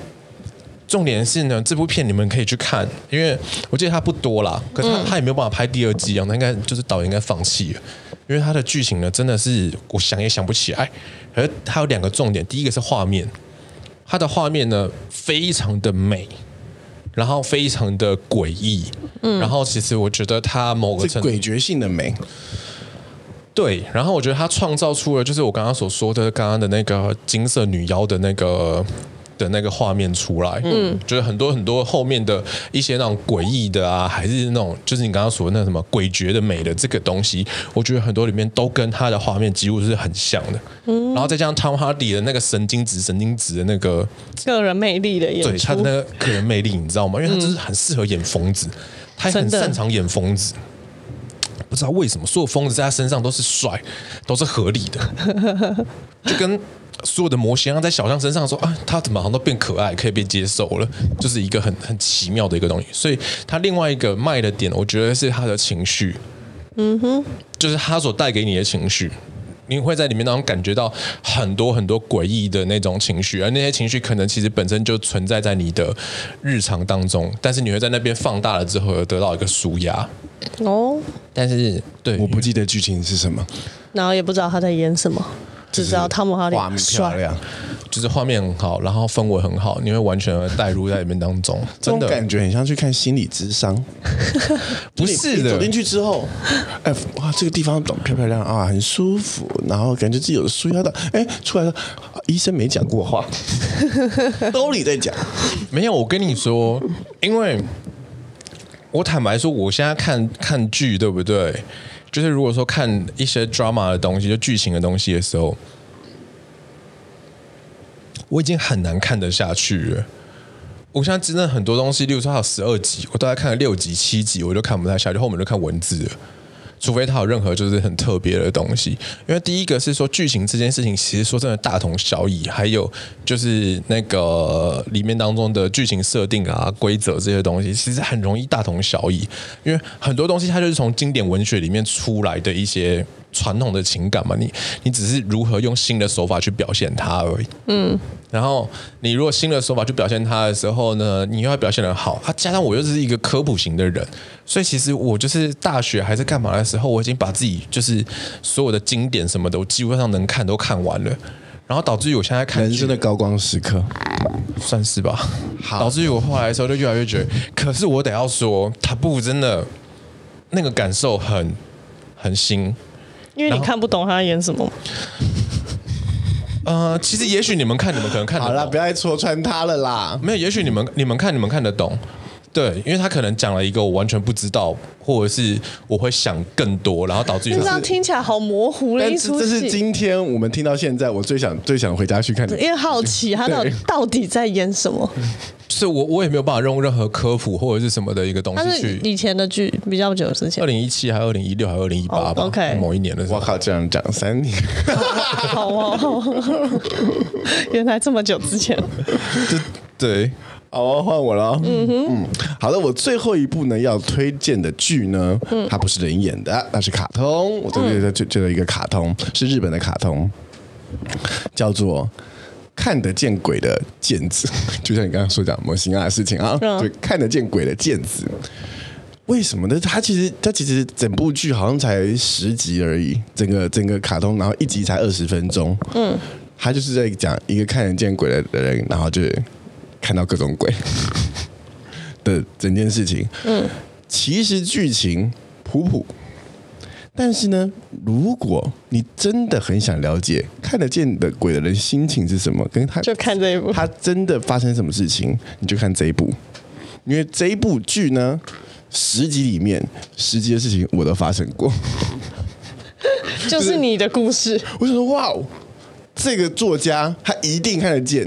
重点是呢，这部片你们可以去看，因为我记得他不多啦，可是他他也没有办法拍第二季啊，那应该就是导演应该放弃了。因为它的剧情呢，真的是我想也想不起来。而它有两个重点，第一个是画面，它的画面呢非常的美，然后非常的诡异，嗯，然后其实我觉得它某个程度诡谲性的美，对，然后我觉得它创造出了就是我刚刚所说的刚刚的那个金色女妖的那个。的那个画面出来，嗯，就是很多很多后面的一些那种诡异的啊，还是那种就是你刚刚说的那什么诡谲的美的这个东西，我觉得很多里面都跟他的画面几乎是很像的，嗯，然后再加上 Tom Hardy 的那个神经质、神经质的那个个人魅力的演出，对他的那个个人魅力，你知道吗？因为他就是很适合演疯子，他很擅长演疯子，不知道为什么所有疯子在他身上都是帅，都是合理的，就跟。所有的模型，在小象身上说啊，他怎么好像都变可爱，可以被接受了，就是一个很很奇妙的一个东西。所以他另外一个卖的点，我觉得是他的情绪，嗯哼，就是他所带给你的情绪，你会在里面当中感觉到很多很多诡异的那种情绪，而那些情绪可能其实本身就存在在你的日常当中，但是你会在那边放大了之后，而得到一个舒压。哦，但是对，我不记得剧情是什么，然后也不知道他在演什么。只知道汤姆哈迪漂亮，就是画面很好，然后氛围很好，你会完全带入在里面当中，真的感觉很像去看心理智商。不是的，走进去之后，哎，哇，这个地方懂漂漂亮啊，很舒服，然后感觉自己有舒压的，哎，出来了，医生没讲过话，兜里在讲，没有，我跟你说，因为我坦白说，我现在看看剧，对不对？就是如果说看一些 drama 的东西，就剧情的东西的时候，我已经很难看得下去了。我现在真的很多东西，例如说还有十二集，我大概看了六集、七集，我就看不太下去，后面就看文字了。除非他有任何就是很特别的东西，因为第一个是说剧情这件事情，其实说真的大同小异，还有就是那个里面当中的剧情设定啊、规则这些东西，其实很容易大同小异，因为很多东西它就是从经典文学里面出来的一些。传统的情感嘛，你你只是如何用新的手法去表现它而已。嗯，然后你如果新的手法去表现它的时候呢，你又要表现的好。啊，加上我又是一个科普型的人，所以其实我就是大学还是干嘛的时候，我已经把自己就是所有的经典什么的，我基本上能看都看完了。然后导致于我现在看人生的高光时刻，算是吧。好，导致于我后来的时候就越来越觉得，可是我得要说，他不真的那个感受很很新。因为你看不懂他演什么。呃，其实也许你们看，你们可能看得懂。好了，不要再戳穿他了啦。没有，也许你们你们看，你们看得懂。对，因为他可能讲了一个我完全不知道，或者是我会想更多，然后导致于这样听起来好模糊的一出戏。这是今天我们听到现在，我最想最想回家去看的，因为好奇他到底到底在演什么。是我我也没有办法用任何科普或者是什么的一个东西去。以前的剧比较久之前，二零一七还是二零一六还是二零一八吧？OK，某一年的时候。我靠，这样讲三年，好哦，原来这么久之前。对，好，换我了。嗯哼，嗯，好的，我最后一部呢要推荐的剧呢，嗯、它不是人演的，那是卡通。我这边就就有一个卡通，是日本的卡通，叫做。看得见鬼的毽子，就像你刚刚说讲模型啊的事情啊，对、嗯，看得见鬼的毽子，为什么呢？它其实它其实整部剧好像才十集而已，整个整个卡通，然后一集才二十分钟，嗯，他就是在讲一个看得见鬼的人，然后就看到各种鬼 的整件事情，嗯，其实剧情普普。但是呢，如果你真的很想了解看得见的鬼的人心情是什么，跟他就看这一部，他真的发生什么事情，你就看这一部，因为这一部剧呢，十集里面十集的事情我都发生过，就是你的故事。我想说哇哦。这个作家他一定看得见，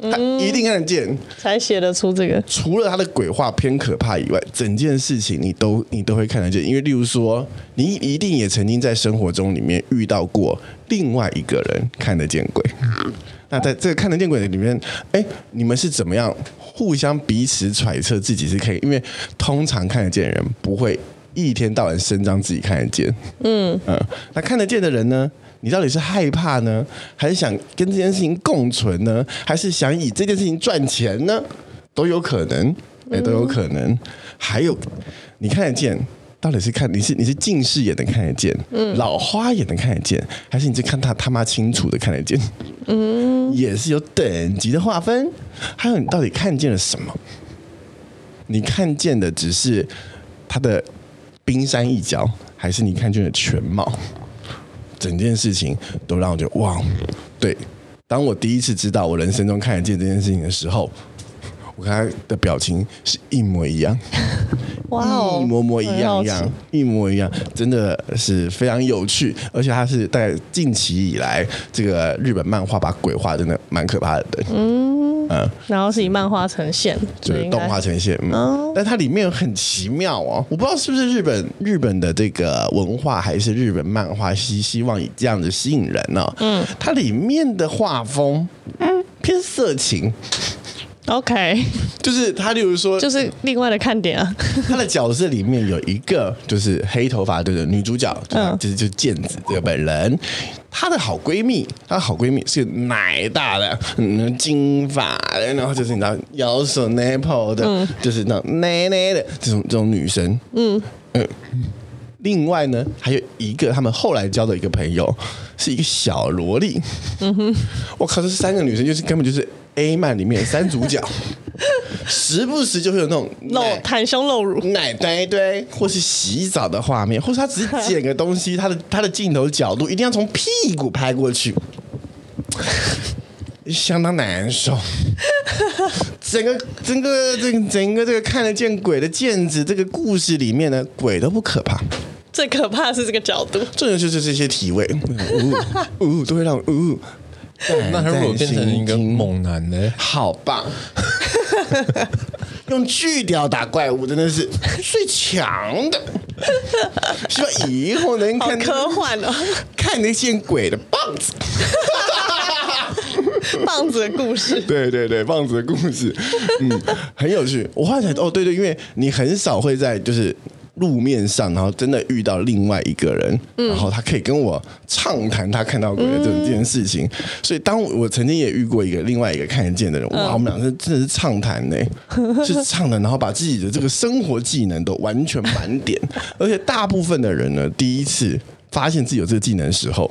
他一定看得见，嗯、才写得出这个。除了他的鬼话偏可怕以外，整件事情你都你都会看得见。因为例如说，你一定也曾经在生活中里面遇到过另外一个人看得见鬼。那在这个看得见鬼的里面，哎，你们是怎么样互相彼此揣测自己是可以？因为通常看得见的人不会一天到晚声张自己看得见。嗯嗯，那看得见的人呢？你到底是害怕呢，还是想跟这件事情共存呢，还是想以这件事情赚钱呢？都有可能，哎，都有可能。还有，你看得见，到底是看你是你是近视也能看得见，嗯，老花也能看得见，还是你是看他他妈清楚的看得见？嗯，也是有等级的划分。还有，你到底看见了什么？你看见的只是他的冰山一角，还是你看见了全貌？整件事情都让我觉得哇，对。当我第一次知道我人生中看得见这件事情的时候，我跟他的表情是一模一样，哇哦，一模模一样一样，一模一样，真的是非常有趣。而且他是在近期以来，这个日本漫画把鬼画真的蛮可怕的。嗯。嗯，然后是以漫画呈现，就是动画呈现。嗯，但它里面很奇妙哦，我不知道是不是日本日本的这个文化，还是日本漫画希希望以这样子吸引人呢？哦？嗯，它里面的画风，嗯，偏色情。OK，就是他，例如说，就是另外的看点啊。他的角色里面有一个就是黑头发的女主角，嗯，就是就是剑子这个本人。她的好闺蜜，她的好闺蜜是奶大的，嗯，金发的，然后就是你知道腰手 nipple 的，嗯、就是那种奶奶的这种这种女生。嗯嗯。另外呢，还有一个他们后来交的一个朋友，是一个小萝莉。嗯哼，我靠，这三个女生就是根本就是。A 漫里面三主角，时不时就会有那种露袒胸露乳、奶堆堆，或是洗澡的画面，或是他只是捡个东西，他的他的镜头角度一定要从屁股拍过去，相当难受。整个整个这个整个这个看得见鬼的毽子这个故事里面呢，鬼都不可怕，最可怕的是这个角度，重点就是这些体位，呜呜都会让呜。那他如果变成一个猛男呢？好棒！用巨屌打怪物真的是最强的。希望以后能看科幻哦，看得见鬼的棒子，棒子的故事。对对对，棒子的故事，嗯，很有趣。我后来才哦，对对，因为你很少会在就是。路面上，然后真的遇到另外一个人，嗯、然后他可以跟我畅谈他看到鬼的这这件事情。嗯、所以，当我，曾经也遇过一个另外一个看得见的人，哇，我们俩是真的是畅谈呢，是畅谈，然后把自己的这个生活技能都完全满点。而且，大部分的人呢，第一次发现自己有这个技能的时候，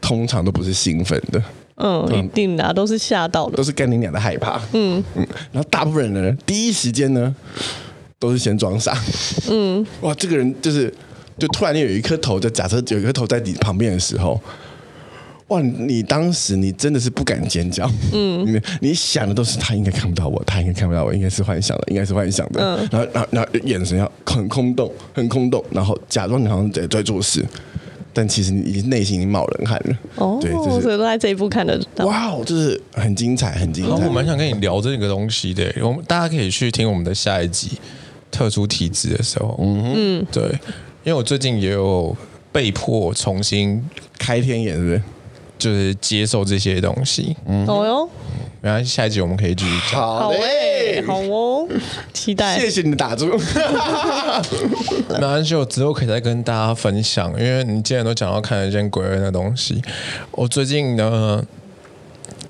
通常都不是兴奋的，嗯，一定的，都是吓到的，都是干你俩的害怕，嗯嗯。然后，大部分人呢，第一时间呢。都是先装傻，嗯，哇，这个人就是，就突然间有一颗头，就假设有一颗头在你旁边的时候，哇，你当时你真的是不敢尖叫，嗯，你你想的都是他应该看不到我，他应该看不到我，应该是幻想的，应该是幻想的，嗯，然后然后然后眼神要很空洞，很空洞，然后假装你好像在在做事，但其实你已经内心已经冒冷汗了。哦，对，就是所以都在这一步看得到。哇，就是很精彩，很精彩。我蛮想跟你聊这个东西的，我们大家可以去听我们的下一集特殊体质的时候，嗯嗯，对，因为我最近也有被迫重新开天眼，是不是？就是接受这些东西，嗯，好哟。然后下一集我们可以继续讲。好嘞，好哦，期待。谢谢你的打住。没关系，我之后可以再跟大家分享。因为你既然都讲到看得见鬼人的东西，我最近呢，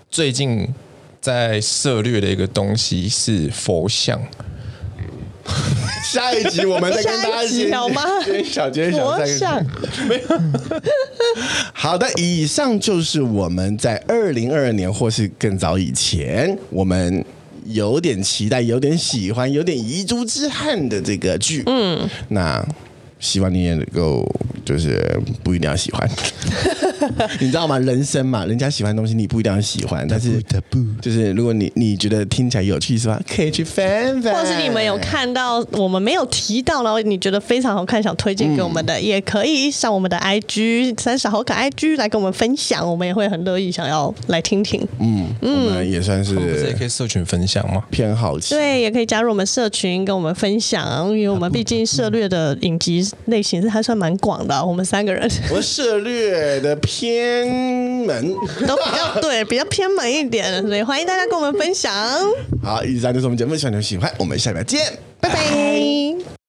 最近在涉猎的一个东西是佛像。下一集我们再跟大家讲吗？小揭晓，再想。没有。好的，以上就是我们在二零二二年或是更早以前，我们有点期待、有点喜欢、有点遗珠之憾的这个剧。嗯，那希望你也能够。就是不一定要喜欢，你知道吗？人生嘛，人家喜欢的东西你不一定要喜欢，但是就是如果你你觉得听起来有趣是吧？可以去翻翻，或是你们有看到我们没有提到，然后你觉得非常好看，想推荐给我们的，嗯、也可以上我们的 IG 三十好可 IG 来跟我们分享，我们也会很乐意想要来听听。嗯嗯，我们也算是，是也可以社群分享嘛？偏好奇，对，也可以加入我们社群跟我们分享，因为我们毕竟涉猎的影集类型是还算蛮广的。我们三个人，我涉略的偏门，都比较对，比较偏门一点，所以欢迎大家跟我们分享。好，以上就是我们节目，希望你们喜欢，我们下礼拜见，拜拜。